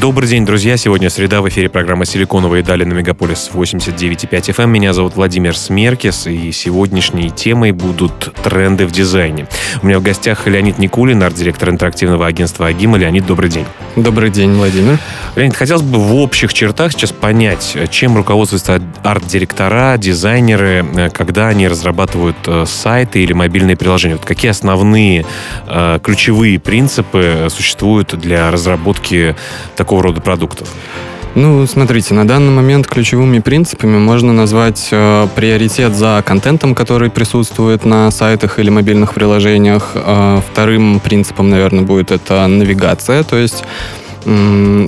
Добрый день, друзья. Сегодня среда. В эфире программа «Силиконовые дали» на Мегаполис 89.5 FM. Эм. Меня зовут Владимир Смеркис, и сегодняшней темой будут тренды в дизайне. У меня в гостях Леонид Никулин, арт-директор интерактивного агентства «Агима». Леонид, добрый день. Добрый день, Владимир. Леонид, хотелось бы в общих чертах сейчас понять, чем руководствуются арт-директора, дизайнеры, когда они разрабатывают э, сайты или мобильные приложения. Вот какие основные э, ключевые принципы существуют для разработки такого рода продуктов? Ну, смотрите, на данный момент ключевыми принципами можно назвать э, приоритет за контентом, который присутствует на сайтах или мобильных приложениях. Э, вторым принципом, наверное, будет это навигация, то есть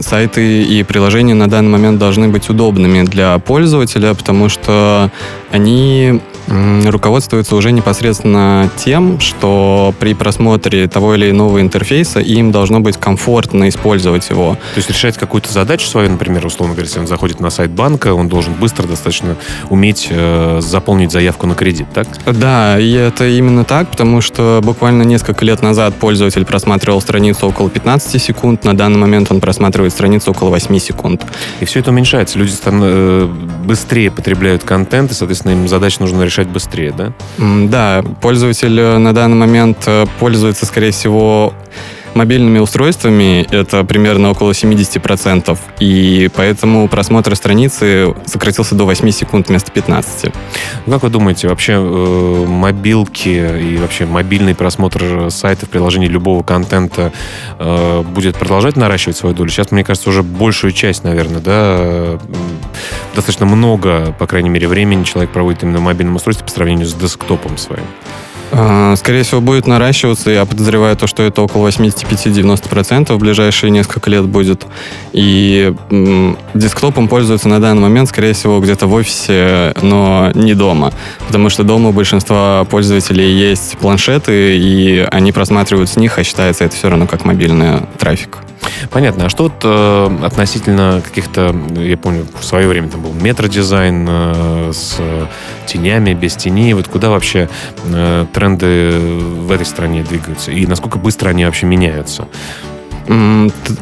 сайты и приложения на данный момент должны быть удобными для пользователя, потому что они руководствуются уже непосредственно тем, что при просмотре того или иного интерфейса им должно быть комфортно использовать его. То есть решать какую-то задачу свою, например, условно говоря, если он заходит на сайт банка, он должен быстро достаточно уметь э, заполнить заявку на кредит, так? Да, и это именно так, потому что буквально несколько лет назад пользователь просматривал страницу около 15 секунд, на данный момент он просматривает страницу около 8 секунд. И все это уменьшается. Люди э, быстрее потребляют контент, и, соответственно, им задач нужно решать решать быстрее, да? Да, пользователь э, на данный момент э, пользуется, скорее всего, мобильными устройствами это примерно около 70%, и поэтому просмотр страницы сократился до 8 секунд вместо 15. Ну, как вы думаете, вообще э, мобилки и вообще мобильный просмотр сайтов, приложений любого контента э, будет продолжать наращивать свою долю? Сейчас, мне кажется, уже большую часть, наверное, да, достаточно много, по крайней мере, времени человек проводит именно в мобильном устройстве по сравнению с десктопом своим. А, скорее всего, будет наращиваться. Я подозреваю то, что это около 85-90% в ближайшие несколько лет будет. И десктопом пользуются на данный момент, скорее всего, где-то в офисе, но не дома. Потому что дома у большинства пользователей есть планшеты, и они просматривают с них, а считается это все равно как мобильный трафик. Понятно. А что вот э, относительно каких-то, я помню, в свое время там был метродизайн э, с тенями, без теней. Вот куда вообще э, тренды в этой стране двигаются? И насколько быстро они вообще меняются?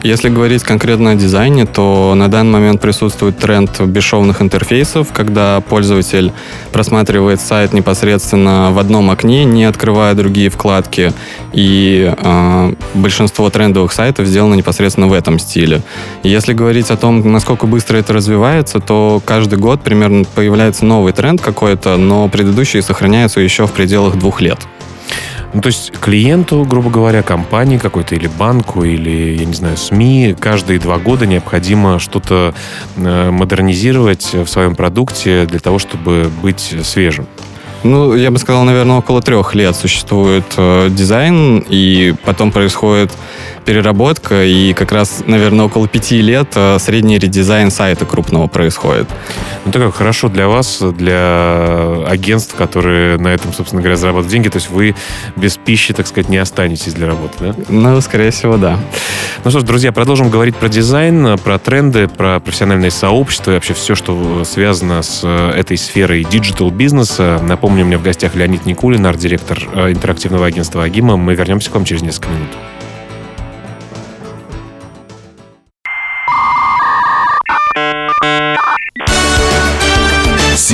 Если говорить конкретно о дизайне, то на данный момент присутствует тренд бесшовных интерфейсов, когда пользователь просматривает сайт непосредственно в одном окне, не открывая другие вкладки. И э, большинство трендовых сайтов сделано непосредственно в этом стиле. Если говорить о том, насколько быстро это развивается, то каждый год примерно появляется новый тренд какой-то, но предыдущие сохраняются еще в пределах двух лет. Ну, то есть клиенту, грубо говоря, компании какой-то или банку, или, я не знаю, СМИ, каждые два года необходимо что-то э, модернизировать в своем продукте для того, чтобы быть свежим. Ну, я бы сказал, наверное, около трех лет существует э, дизайн, и потом происходит переработка, и как раз, наверное, около пяти лет э, средний редизайн сайта крупного происходит. Ну, так как хорошо для вас, для агентств, которые на этом, собственно говоря, зарабатывают деньги, то есть вы без пищи, так сказать, не останетесь для работы, да? Ну, скорее всего, да. Ну что ж, друзья, продолжим говорить про дизайн, про тренды, про профессиональное сообщество и вообще все, что связано с э, этой сферой digital-бизнеса. Напомню, у меня в гостях Леонид Никулин, арт-директор э, интерактивного агентства «AGIMA». Мы вернемся к вам через несколько минут.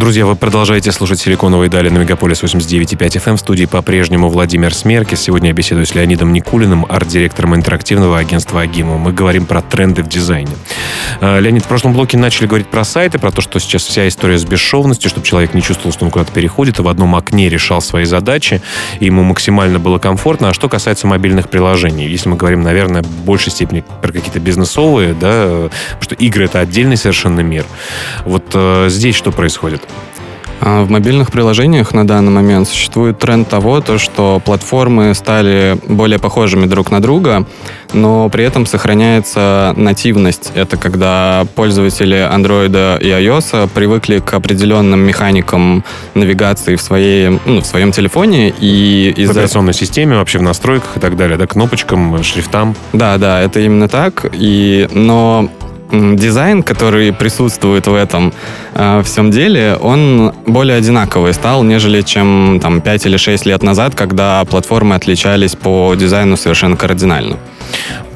Друзья, вы продолжаете слушать «Силиконовые дали» на Мегаполис 89.5 FM. Эм. В студии по-прежнему Владимир Смерки. Сегодня я беседую с Леонидом Никулиным, арт-директором интерактивного агентства «Агиму». Мы говорим про тренды в дизайне. А, Леонид, в прошлом блоке начали говорить про сайты, про то, что сейчас вся история с бесшовностью, чтобы человек не чувствовал, что он куда-то переходит, и в одном окне решал свои задачи, и ему максимально было комфортно. А что касается мобильных приложений, если мы говорим, наверное, в большей степени про какие-то бизнесовые, да, потому что игры — это отдельный совершенно мир. Вот э, здесь что происходит? А в мобильных приложениях на данный момент существует тренд того, то, что платформы стали более похожими друг на друга, но при этом сохраняется нативность. Это когда пользователи Android и iOS привыкли к определенным механикам навигации в, своей, ну, в своем телефоне и из-за... В операционной системе, вообще в настройках и так далее, да, кнопочкам, шрифтам. Да, да, это именно так. И... Но дизайн, который присутствует в этом э, всем деле, он более одинаковый стал, нежели чем там 5 или 6 лет назад, когда платформы отличались по дизайну совершенно кардинально.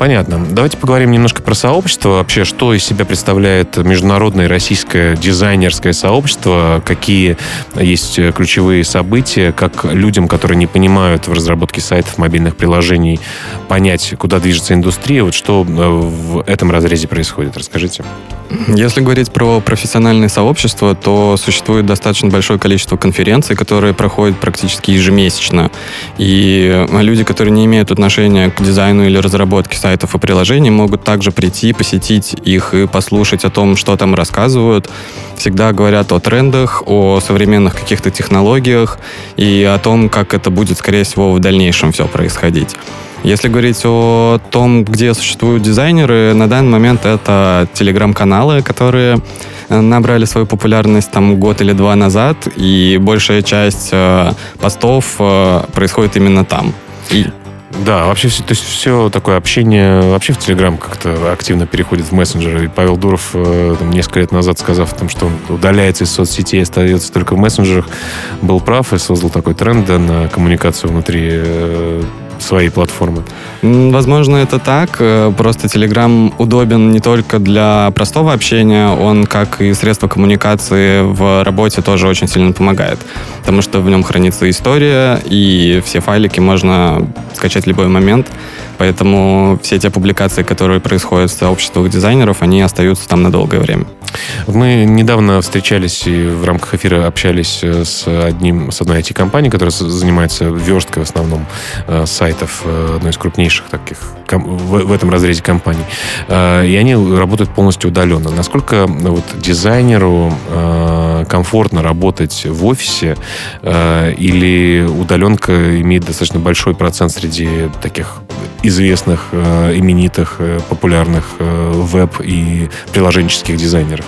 Понятно. Давайте поговорим немножко про сообщество. Вообще, что из себя представляет международное российское дизайнерское сообщество? Какие есть ключевые события? Как людям, которые не понимают в разработке сайтов, мобильных приложений, понять, куда движется индустрия? Вот что э, в этом разрезе происходит? Расскажите. Если говорить про профессиональное сообщество, то существует достаточно большое количество конференций, которые проходят практически ежемесячно. И люди, которые не имеют отношения к дизайну или разработке сайтов и приложений, могут также прийти, посетить их и послушать о том, что там рассказывают. Всегда говорят о трендах, о современных каких-то технологиях и о том, как это будет, скорее всего, в дальнейшем все происходить. Если говорить о том, где существуют дизайнеры, на данный момент это телеграм-каналы, которые э, набрали свою популярность там год или два назад, и большая часть э, постов э, происходит именно там. И да, вообще все, то есть все такое общение вообще в Телеграм как-то активно переходит в мессенджеры. И Павел Дуров там, несколько лет назад, сказав, там, что он удаляется из соцсетей, остается только в мессенджерах, был прав и создал такой тренд да, на коммуникацию внутри своей платформы? Возможно, это так. Э, просто Telegram удобен не только для простого общения, он, как и средство коммуникации в работе, тоже очень сильно помогает. Потому что в нем хранится история, и все файлики можно скачать в любой момент. Поэтому все те публикации, которые происходят в сообществах дизайнеров, они остаются там на долгое время. Мы недавно встречались и в рамках эфира общались э, с одним, с одной IT-компанией, которая занимается версткой в основном э, сайтов э, одной из крупнейших таких в, этом разрезе компаний. И они работают полностью удаленно. Насколько вот дизайнеру комфортно работать в офисе или удаленка имеет достаточно большой процент среди таких известных, именитых, популярных веб и приложенческих дизайнеров?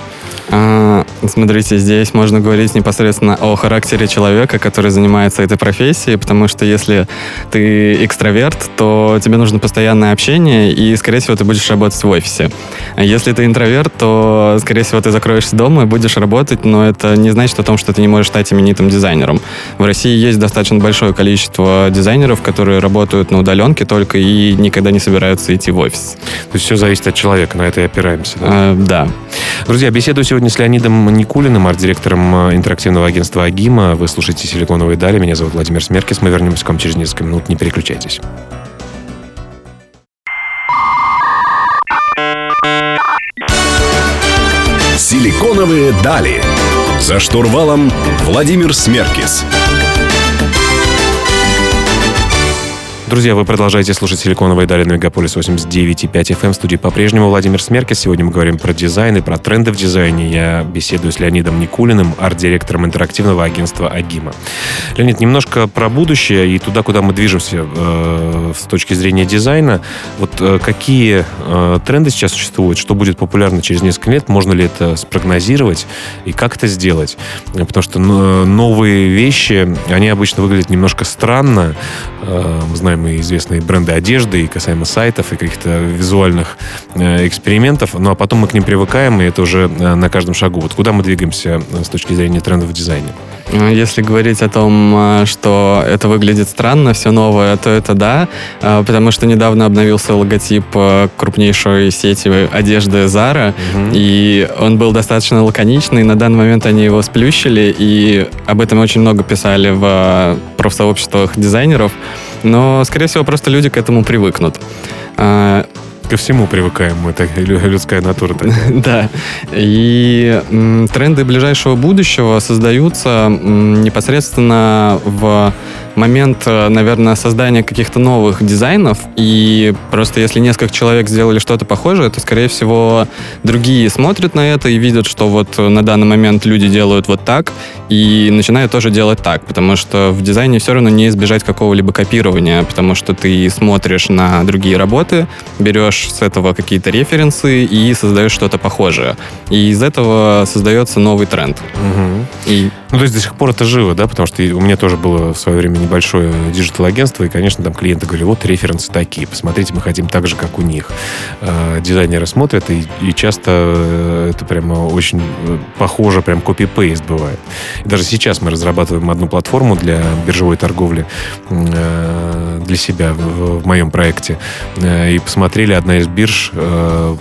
А, смотрите, здесь можно говорить непосредственно о характере человека, который занимается этой профессией, потому что если ты экстраверт, то тебе нужно постоянное общение, и, скорее всего, ты будешь работать в офисе. А если ты интроверт, то, скорее всего, ты закроешься дома и будешь работать, но это не значит о том, что ты не можешь стать именитым дизайнером. В России есть достаточно большое количество дизайнеров, которые работают на удаленке только и никогда не собираются идти в офис. То есть все зависит от человека, на это и опираемся, да? А, да. Друзья, беседую сегодня с Леонидом Никулиным, арт-директором э, интерактивного агентства «Агима». Вы слушаете «Силиконовые дали». Меня зовут Владимир Смеркис. Мы вернемся к вам через несколько минут. Не переключайтесь. «Силиконовые дали». За штурвалом Владимир Смеркис. Друзья, вы продолжаете слушать «Силиконовые дали» на Мегаполис 89,5 FM. В студии по-прежнему Владимир Смеркис. Сегодня мы говорим про дизайн и про тренды в дизайне. Я беседую с Леонидом Никулиным, арт-директором интерактивного агентства «Агима». Леонид, немножко про будущее и туда, куда мы движемся э, с точки зрения дизайна. Вот э, какие э, тренды сейчас существуют, что будет популярно через несколько лет, можно ли это спрогнозировать и как это сделать? Потому что э, новые вещи, они обычно выглядят немножко странно. Э, мы знаем и известные бренды одежды, и касаемо сайтов, и каких-то визуальных э, экспериментов, ну а потом мы к ним привыкаем, и это уже э, на каждом шагу. Вот куда мы двигаемся э, с точки зрения трендов в дизайне? Если говорить о том, что это выглядит странно, все новое, то это да, потому что недавно обновился логотип крупнейшей сети одежды Zara, угу. и он был достаточно лаконичный, на данный момент они его сплющили, и об этом очень много писали в профсообществах дизайнеров но, скорее всего, просто люди к этому привыкнут. Ко всему привыкаем, это людская натура такая. Да. И тренды ближайшего будущего создаются непосредственно в момент, э, наверное, создания каких-то новых дизайнов, и просто если несколько человек сделали что-то похожее, то, скорее всего, другие смотрят на это и видят, что вот на данный момент люди делают вот так, и начинают тоже делать так, потому что в дизайне все равно не избежать какого-либо копирования, потому что ты смотришь на другие работы, берешь с этого какие-то референсы и создаешь что-то похожее. И из этого создается новый тренд. Угу. И... Ну, то есть до сих пор это живо, да? Потому что у меня тоже было в свое время небольшое digital-агентство, и, конечно, там клиенты говорили, вот референсы такие, посмотрите, мы хотим так же, как у них. Э, дизайнеры смотрят, и, и часто э, это прямо очень э, похоже, прям copy-paste бывает. И даже сейчас мы разрабатываем одну платформу для биржевой торговли для себя в, в моем проекте. И посмотрели, одна из бирж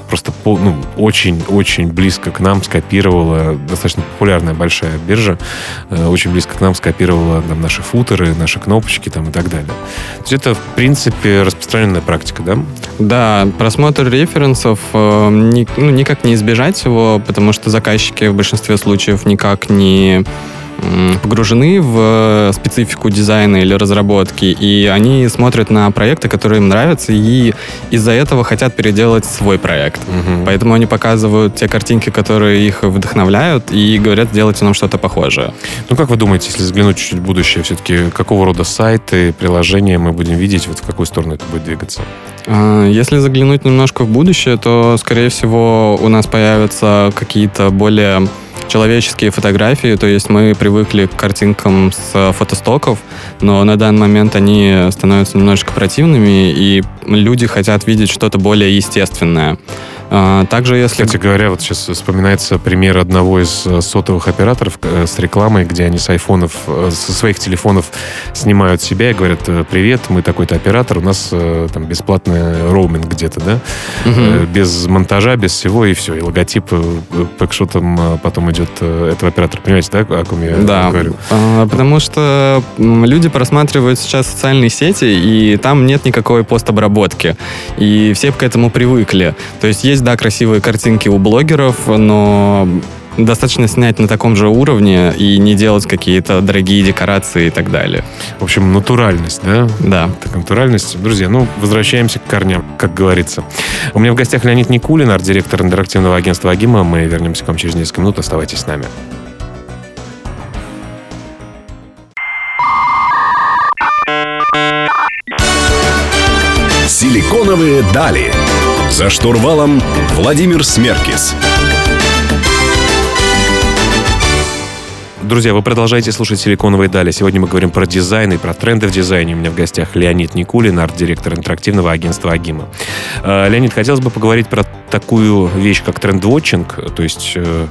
просто ну, очень-очень близко к нам скопировала, достаточно популярная большая биржа, очень близко к нам скопировала там, наши футеры, наши кнопочки там, и так далее. То есть это, в принципе, распространенная практика, да? Да, просмотр референсов э, ну, никак не избежать его, потому что заказчики в большинстве случаев никак не погружены в специфику дизайна или разработки, и они смотрят на проекты, которые им нравятся, и из-за этого хотят переделать свой проект. Угу. Поэтому они показывают те картинки, которые их вдохновляют, и говорят, сделайте нам что-то похожее. Ну, как вы думаете, если взглянуть чуть-чуть в будущее, все-таки какого рода сайты, приложения мы будем видеть, вот в какую сторону это будет двигаться? А, если заглянуть немножко в будущее, то, скорее всего, у нас появятся какие-то более человеческие фотографии, то есть мы привыкли к картинкам с фотостоков, но на данный момент они становятся немножечко противными, и люди хотят видеть что-то более естественное. А, также, если... Кстати говоря, вот сейчас вспоминается пример одного из э, сотовых операторов э, с рекламой, где они с айфонов, э, со своих телефонов снимают себя и говорят, привет, мы такой-то оператор, у нас там бесплатный роуминг где-то, да? Угу. Без монтажа, без всего, и все. И логотип пэкшотом потом идет этого оператора. Понимаете, да, о ком я да, говорю? А, потому что люди просматривают сейчас социальные сети, и там нет никакой постобработки. И все к этому привыкли. То есть есть да, красивые картинки у блогеров, но достаточно снять на таком же уровне и не делать какие-то дорогие декорации и так далее. В общем, натуральность, да? Да. Так, натуральность. Друзья, ну, возвращаемся к корням, как говорится. У меня в гостях Леонид Никулин, арт-директор интерактивного агентства Агима. Мы вернемся к вам через несколько минут. Оставайтесь с нами. Силиконовые дали. За штурвалом Владимир Смеркис. Друзья, вы продолжаете слушать «Силиконовые дали». Сегодня мы говорим про дизайн и про тренды в дизайне. У меня в гостях Леонид Никулин, арт-директор интерактивного агентства «Агима». Э, Леонид, хотелось бы поговорить про такую вещь, как тренд-вотчинг, то есть э,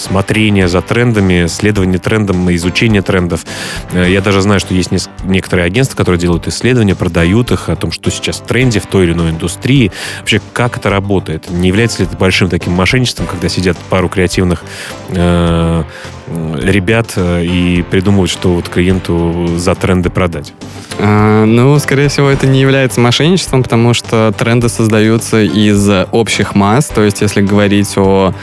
смотрение за трендами, следование трендам, изучение трендов. Э, я даже знаю, что есть некоторые агентства, которые делают исследования, продают их о том, что сейчас в тренде в той или иной индустрии. Вообще, как это работает? Не является ли это большим таким мошенничеством, когда сидят пару креативных э, ребят э, и придумывают, что вот клиенту за тренды продать? А, ну, скорее всего, это не является мошенничеством, потому что тренды создаются из общих масс. То есть, если говорить о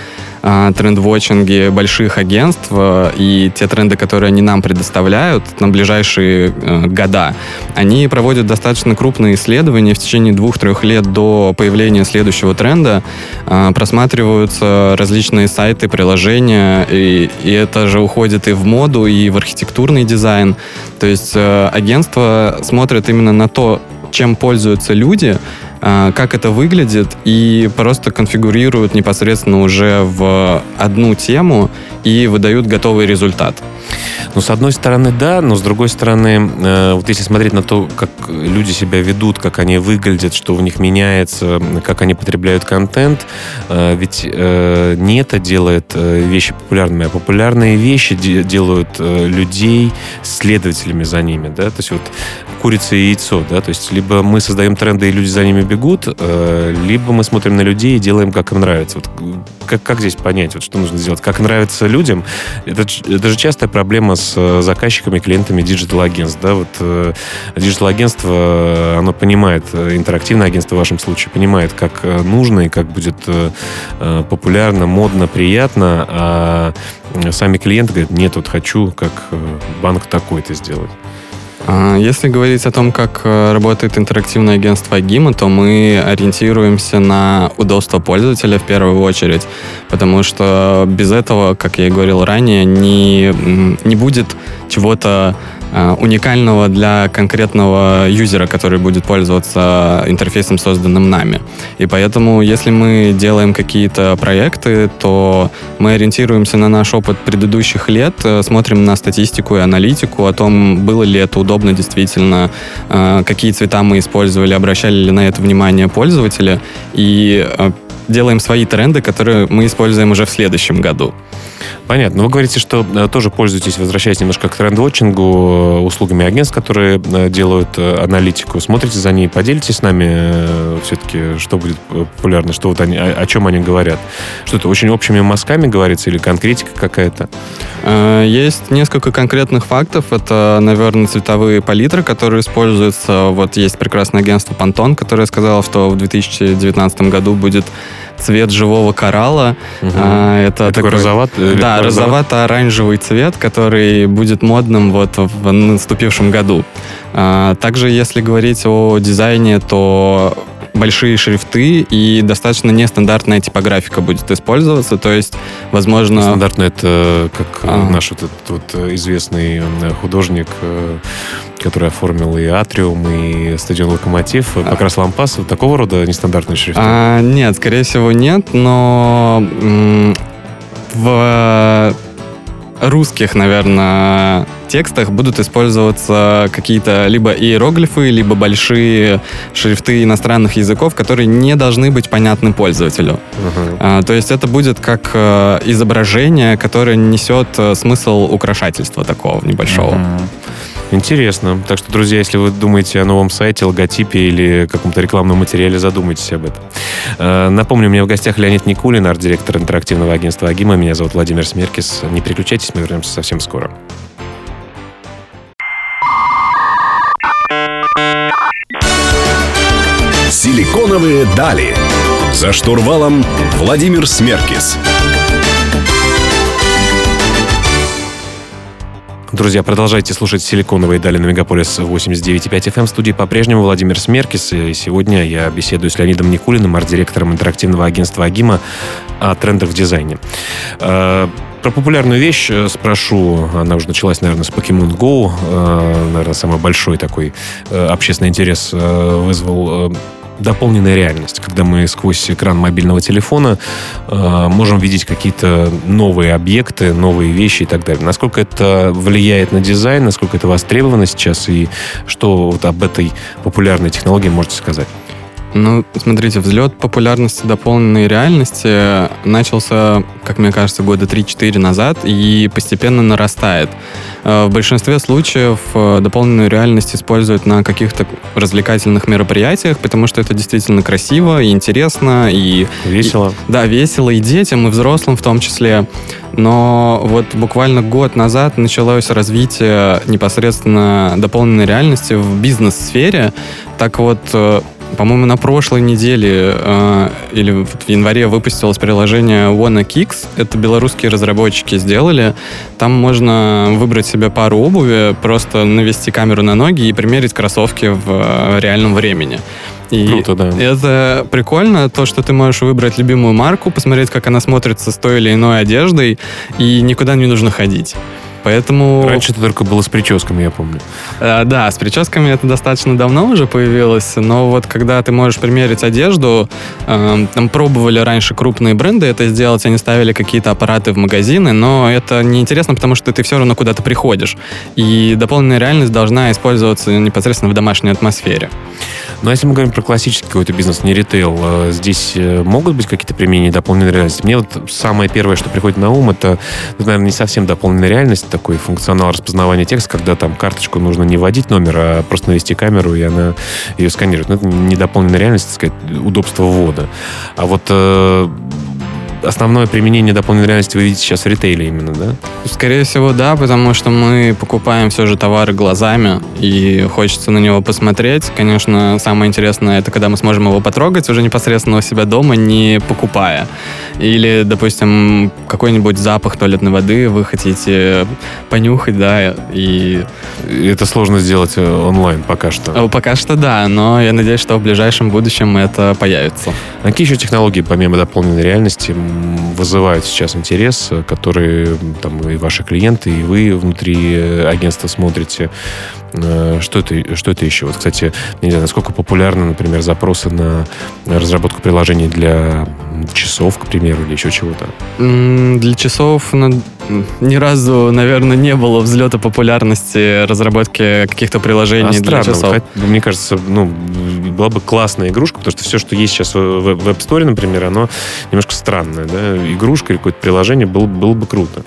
тренд-вотчинге больших агентств э, и те тренды, которые они нам предоставляют на ближайшие э, года, они проводят достаточно крупные исследования в течение двух-трех лет до появления следующего тренда. Э, просматриваются различные сайты, приложения, и, и это же уходит и в моду, и в архитектурный дизайн. То есть агентство смотрит именно на то, чем пользуются люди, а, как это выглядит, и просто конфигурируют непосредственно уже в одну тему и выдают готовый результат. Ну, с одной стороны, да, но с другой стороны, э, вот если смотреть на то, как люди себя ведут, как они выглядят, что у них меняется, как они потребляют контент, э, ведь э, не это делает вещи популярными, а популярные вещи де- делают людей следователями за ними, да, то есть вот курица и яйцо, да, то есть либо мы создаем тренды, и люди за ними бегут, либо мы смотрим на людей и делаем, как им нравится. Вот как, как здесь понять, вот что нужно сделать? Как нравится людям? Это, это же частая проблема с э, заказчиками, клиентами digital-агентств, да, вот э, digital-агентство, оно понимает, интерактивное агентство в вашем случае, понимает, как нужно и как будет популярно, модно, приятно, а сами клиенты говорят, нет, вот хочу как банк такой-то сделать. А, если говорить о том, как э, работает интерактивное агентство Агима, то мы ориентируемся на удобство пользователя в первую очередь, потому что без этого, как я и говорил ранее, не, не будет чего-то уникального для конкретного юзера, который будет пользоваться интерфейсом, созданным нами. И поэтому, если мы делаем какие-то проекты, то мы ориентируемся на наш опыт предыдущих лет, э, смотрим на статистику и аналитику о том, было ли это удобно действительно, э, какие цвета мы использовали, обращали ли на это внимание пользователи, и делаем свои тренды, которые мы используем уже в следующем году. Понятно. Вы говорите, что э, тоже пользуетесь, возвращаясь немножко к тренд-вотчингу, э, услугами агентств, которые э, делают аналитику. Смотрите за ней, поделитесь с нами все-таки, что будет популярно, что вот они, о, о чем они говорят. Что-то очень общими мазками говорится или конкретика какая-то? Есть несколько конкретных фактов. Это, наверное, цветовые палитры, которые используются. Вот есть прекрасное агентство Pantone, которое сказало, что в 2019 году будет цвет живого коралла. Угу. Это, это такой розоват, да, розовато-оранжевый цвет, который будет модным вот в наступившем году. А, также, если говорить о дизайне, то большие шрифты и достаточно нестандартная типографика будет использоваться, то есть, возможно... Стандартно это как а. наш вот этот вот известный художник, э, который оформил и Атриум, и стадион Локомотив, а. Покрас Лампас, такого рода нестандартные шрифты? А, нет, скорее всего нет, но в русских, наверное, текстах будут использоваться какие-то либо иероглифы, либо большие шрифты иностранных языков, которые не должны быть понятны пользователю. Uh-huh. А, то есть это будет как а, изображение, которое несет а, смысл украшательства такого небольшого. Uh-huh. Интересно. Так что, друзья, если вы думаете о новом сайте, логотипе или каком-то рекламном материале, задумайтесь об этом. Э, напомню, у меня в гостях Леонид Никулин, арт-директор интерактивного агентства «Агима». Меня зовут Владимир Смеркис. Не переключайтесь, мы вернемся совсем скоро. Силиконовые дали. За штурвалом Владимир Смеркис. Друзья, продолжайте слушать «Силиконовые дали» на Мегаполис 89.5 FM. В студии по-прежнему Владимир Смеркис. И сегодня я беседую с Леонидом Никулиным, арт-директором интерактивного агентства «Агима» о трендах в дизайне. Э, про популярную вещь э, спрошу. Она уже началась, наверное, с Pokemon Go. Э, наверное, самый большой такой общественный интерес вызвал дополненная реальность, когда мы сквозь экран мобильного телефона э, можем видеть какие-то новые объекты, новые вещи и так далее. Насколько это влияет на дизайн, насколько это востребовано сейчас и что вот об этой популярной технологии можете сказать? Ну, смотрите, взлет популярности дополненной реальности начался, как мне кажется, года 3-4 назад и постепенно нарастает. Э, в большинстве случаев э, дополненную реальность используют на каких-то развлекательных мероприятиях, потому что это действительно красиво и интересно, и... Весело. И, да, весело и детям, и взрослым в том числе. Но вот буквально год назад началось развитие непосредственно дополненной реальности в бизнес-сфере. Так вот, э, по-моему, на прошлой неделе э, или в январе выпустилось приложение Wanna Kicks. Это белорусские разработчики сделали. Там можно выбрать себе пару обуви, просто навести камеру на ноги и примерить кроссовки в э, реальном времени. И Круто, да. Это прикольно, то, что ты можешь выбрать любимую марку, посмотреть, как она смотрится с той или иной одеждой, и никуда не нужно ходить. Поэтому... Раньше это только было с прическами, я помню. Э, да, с прическами это достаточно давно уже появилось, но вот когда ты можешь примерить одежду, э, там пробовали раньше крупные бренды это сделать, они ставили какие-то аппараты в магазины, но это неинтересно, потому что ты все равно куда-то приходишь. И дополненная реальность должна использоваться непосредственно в домашней атмосфере. Но если мы говорим про классический какой-то бизнес, не ритейл, э, здесь э, могут быть какие-то применения дополненной реальности? Мне вот самое первое, что приходит на ум, это, наверное, не совсем дополненная реальность, такой функционал распознавания текста, когда там карточку нужно не вводить номер, а просто навести камеру, и она ее сканирует. Но это не дополненная реальность, так сказать, удобство ввода. А вот э, основное применение дополненной реальности вы видите сейчас в ритейле именно, да? Скорее всего, да, потому что мы покупаем все же товары глазами, и хочется на него посмотреть. Конечно, самое интересное, это когда мы сможем его потрогать уже непосредственно у себя дома, не покупая. Или, допустим, какой-нибудь запах туалетной воды вы хотите понюхать, да, и... Это сложно сделать э, онлайн пока что. Пока что да, но я надеюсь, что в ближайшем будущем это появится. А какие еще технологии, помимо дополненной реальности, вызывают сейчас интерес, которые там и ваши клиенты, и вы внутри э, агентства смотрите? Э, что это, что это еще? Вот, кстати, не знаю, насколько популярны, например, запросы на разработку приложений для часов, к примеру, или еще чего-то? Для часов ну, ни разу, наверное, не было взлета популярности разработки каких-то приложений а для странно, часов. Мне кажется, ну, была бы классная игрушка, потому что все, что есть сейчас в Web Store, например, оно немножко странное. Да? Игрушка или какое-то приложение было, было бы круто.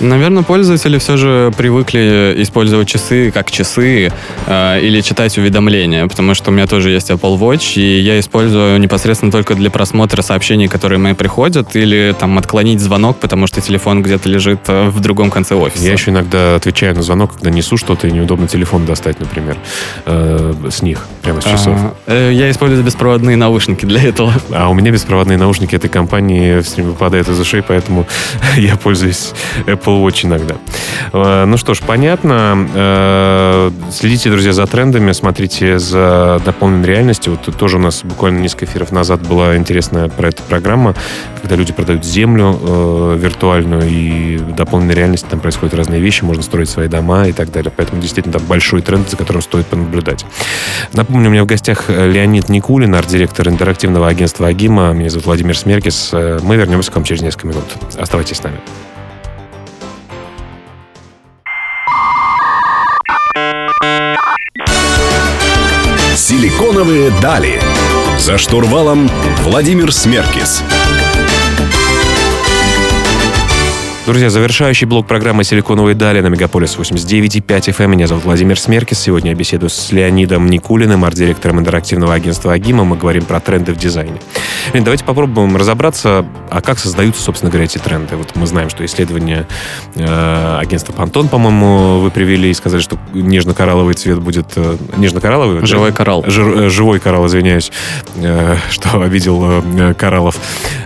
Наверное, пользователи все же привыкли использовать часы как часы э, или читать уведомления, потому что у меня тоже есть Apple Watch, и я использую непосредственно только для просмотра сообщений, которые мне приходят, или там отклонить звонок, потому что телефон где-то лежит э, в другом конце офиса. Я еще иногда отвечаю на звонок, когда несу что-то, и неудобно телефон достать, например, э, с них, прямо с часов. А, я использую беспроводные наушники для этого. А у меня беспроводные наушники этой компании все время выпадают из ушей, поэтому я пользуюсь Apple Watch иногда. Э, ну что ж, понятно. Следите, друзья, за трендами, смотрите за дополненной реальностью. Вот тоже у нас буквально несколько эфиров назад была интересная про эту программа, когда люди продают землю э, виртуальную, и в дополненной реальности там происходят разные вещи, можно строить свои дома и так далее. Поэтому действительно там большой тренд, за которым стоит понаблюдать. Напомню, у меня в гостях Леонид Никулин, арт-директор интерактивного агентства Агима. Меня зовут Владимир Смеркис. Э, мы вернемся к вам через несколько минут. Оставайтесь с нами. Силиконовые дали. За штурвалом Владимир Смеркис. Друзья, завершающий блок программы «Силиконовые дали» на Мегаполис 89.5 FM. Меня зовут Владимир Смеркис. Сегодня я беседую с Леонидом Никулиным, арт-директором интерактивного агентства «Агима». Мы говорим про тренды в дизайне. Леонид, давайте попробуем разобраться, а как создаются, собственно говоря, эти тренды. Вот мы знаем, что исследование э, агентства «Пантон», по-моему, вы привели и сказали, что нежно-коралловый цвет будет... Э, нежно-коралловый? Живой да? коралл. Жир, э, живой коралл, извиняюсь, э, что обидел э, кораллов.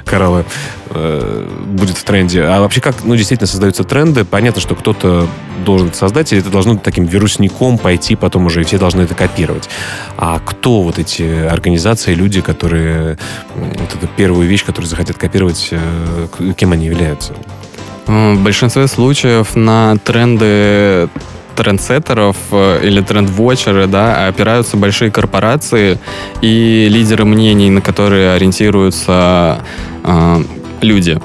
Кораллы э, будет в тренде. А вообще как, ну, действительно создаются тренды. Понятно, что кто-то должен создать, и это должно таким вирусником пойти потом уже, и все должны это копировать. А кто вот эти организации, люди, которые вот эту первую вещь, которую захотят копировать, э, кем они являются? В большинстве случаев на тренды трендсеттеров э, или трендвотчеры, да, опираются большие корпорации и лидеры мнений, на которые ориентируются э, люди.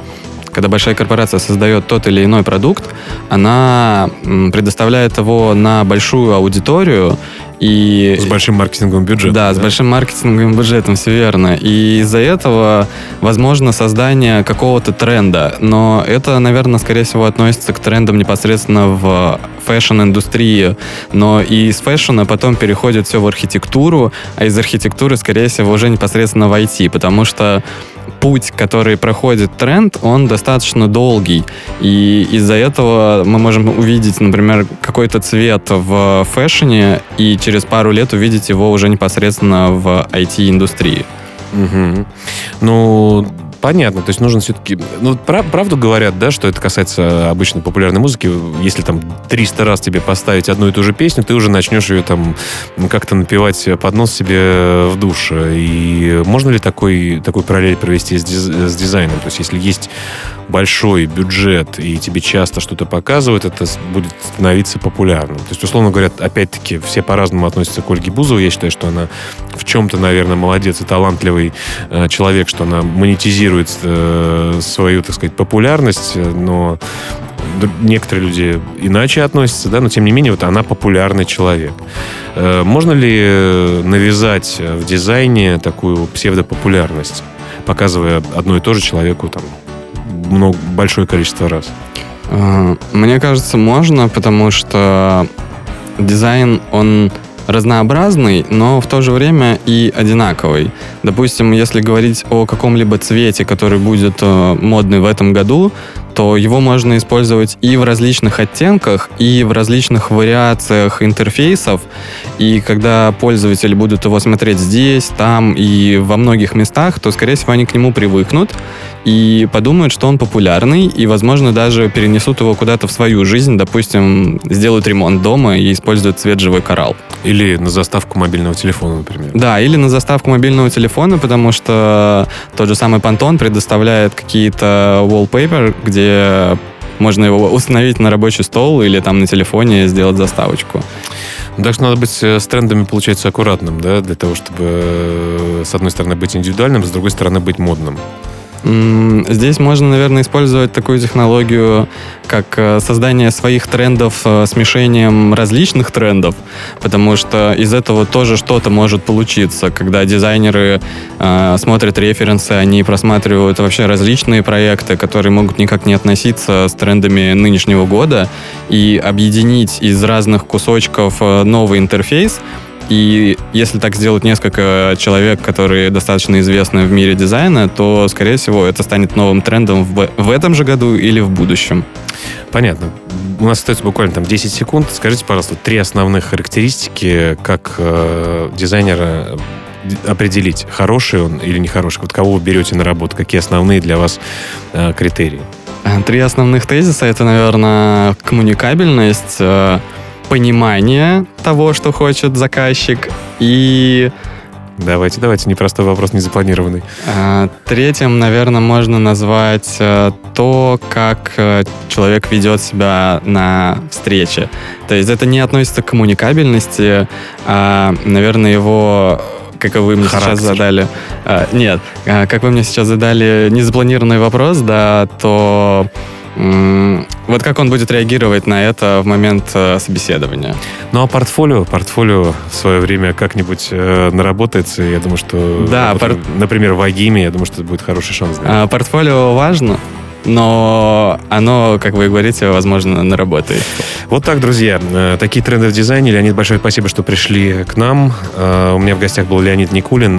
Когда большая корпорация создает тот или иной продукт, она предоставляет его на большую аудиторию, и... С большим маркетинговым бюджетом. Да, да, с большим маркетинговым бюджетом, все верно. И из-за этого возможно создание какого-то тренда. Но это, наверное, скорее всего относится к трендам непосредственно в fashion-индустрии. Но и из fashion а потом переходит все в архитектуру, а из архитектуры, скорее всего, уже непосредственно в IT. Потому что путь, который проходит тренд, он достаточно долгий. И из-за этого мы можем увидеть, например, какой-то цвет в fashion е и через пару лет увидеть его уже непосредственно в IT-индустрии. Угу. Ну, понятно. То есть нужно все-таки... Ну, прав, правду говорят, да, что это касается обычной популярной музыки. Если там 300 раз тебе поставить одну и ту же песню, ты уже начнешь ее там как-то напевать под нос себе в душе. И можно ли такой, такой параллель провести с, диз, с дизайном? То есть если есть большой бюджет и тебе часто что-то показывают, это будет становиться популярным. То есть, условно говоря, опять-таки, все по-разному относятся к Ольге Бузовой. Я считаю, что она в чем-то, наверное, молодец и талантливый э, человек, что она монетизирует э, свою, так сказать, популярность, но некоторые люди иначе относятся, да, но тем не менее вот она популярный человек. Э, можно ли навязать в дизайне такую псевдопопулярность, показывая одно и то же человеку там много, большое количество раз? А, мне кажется, можно, потому что дизайн, он разнообразный, но в то же время и одинаковый. Допустим, если говорить о каком-либо цвете, который будет э, модный в этом году, то его можно использовать и в различных оттенках, и в различных вариациях интерфейсов. И когда пользователи будут его смотреть здесь, там и во многих местах, то, скорее всего, они к нему привыкнут и подумают, что он популярный, и, возможно, даже перенесут его куда-то в свою жизнь, допустим, сделают ремонт дома и используют цвет живой коралл. Или на заставку мобильного телефона, например. Да, или на заставку мобильного телефона, потому что тот же самый Pantone предоставляет какие-то wallpaper, где можно его установить на рабочий стол или там на телефоне сделать заставочку. Так что надо быть э, с трендами, получается, аккуратным, да, для того, чтобы э, с одной стороны быть индивидуальным, с другой стороны быть модным. Здесь можно, наверное, использовать такую технологию, как э, создание своих трендов э, смешением различных трендов, потому что из этого тоже что-то может получиться, когда дизайнеры э, смотрят референсы, они просматривают вообще различные проекты, которые могут никак не относиться с трендами нынешнего года, и объединить из разных кусочков новый интерфейс, и если так сделать несколько человек, которые достаточно известны в мире дизайна, то, скорее всего, это станет новым трендом в, в этом же году или в будущем. Понятно. У нас остается буквально там 10 секунд. Скажите, пожалуйста, три основных характеристики, как э, дизайнера определить, хороший он или нехороший. Вот кого вы берете на работу, какие основные для вас э, критерии? Три основных тезиса — это, наверное, коммуникабельность, э, понимание того, что хочет заказчик, и... Давайте, давайте, непростой вопрос, не запланированный. А, третьим, наверное, можно назвать э, то, как э, человек ведет себя на встрече. То есть это не относится к коммуникабельности, а, наверное, его как вы мне Характер. сейчас задали. А, нет, а, как вы мне сейчас задали незапланированный вопрос, да, то вот как он будет реагировать на это в момент э, собеседования? Ну а портфолио, портфолио в свое время как-нибудь э, наработается. Я думаю, что, да, вот, пор... например, в Агиме, я думаю, что это будет хороший шанс. Да. А, портфолио важно, но оно, как вы говорите, возможно, наработает. Вот так, друзья. Э, такие тренды в дизайне. Леонид, большое спасибо, что пришли к нам. Э, у меня в гостях был Леонид Никулин,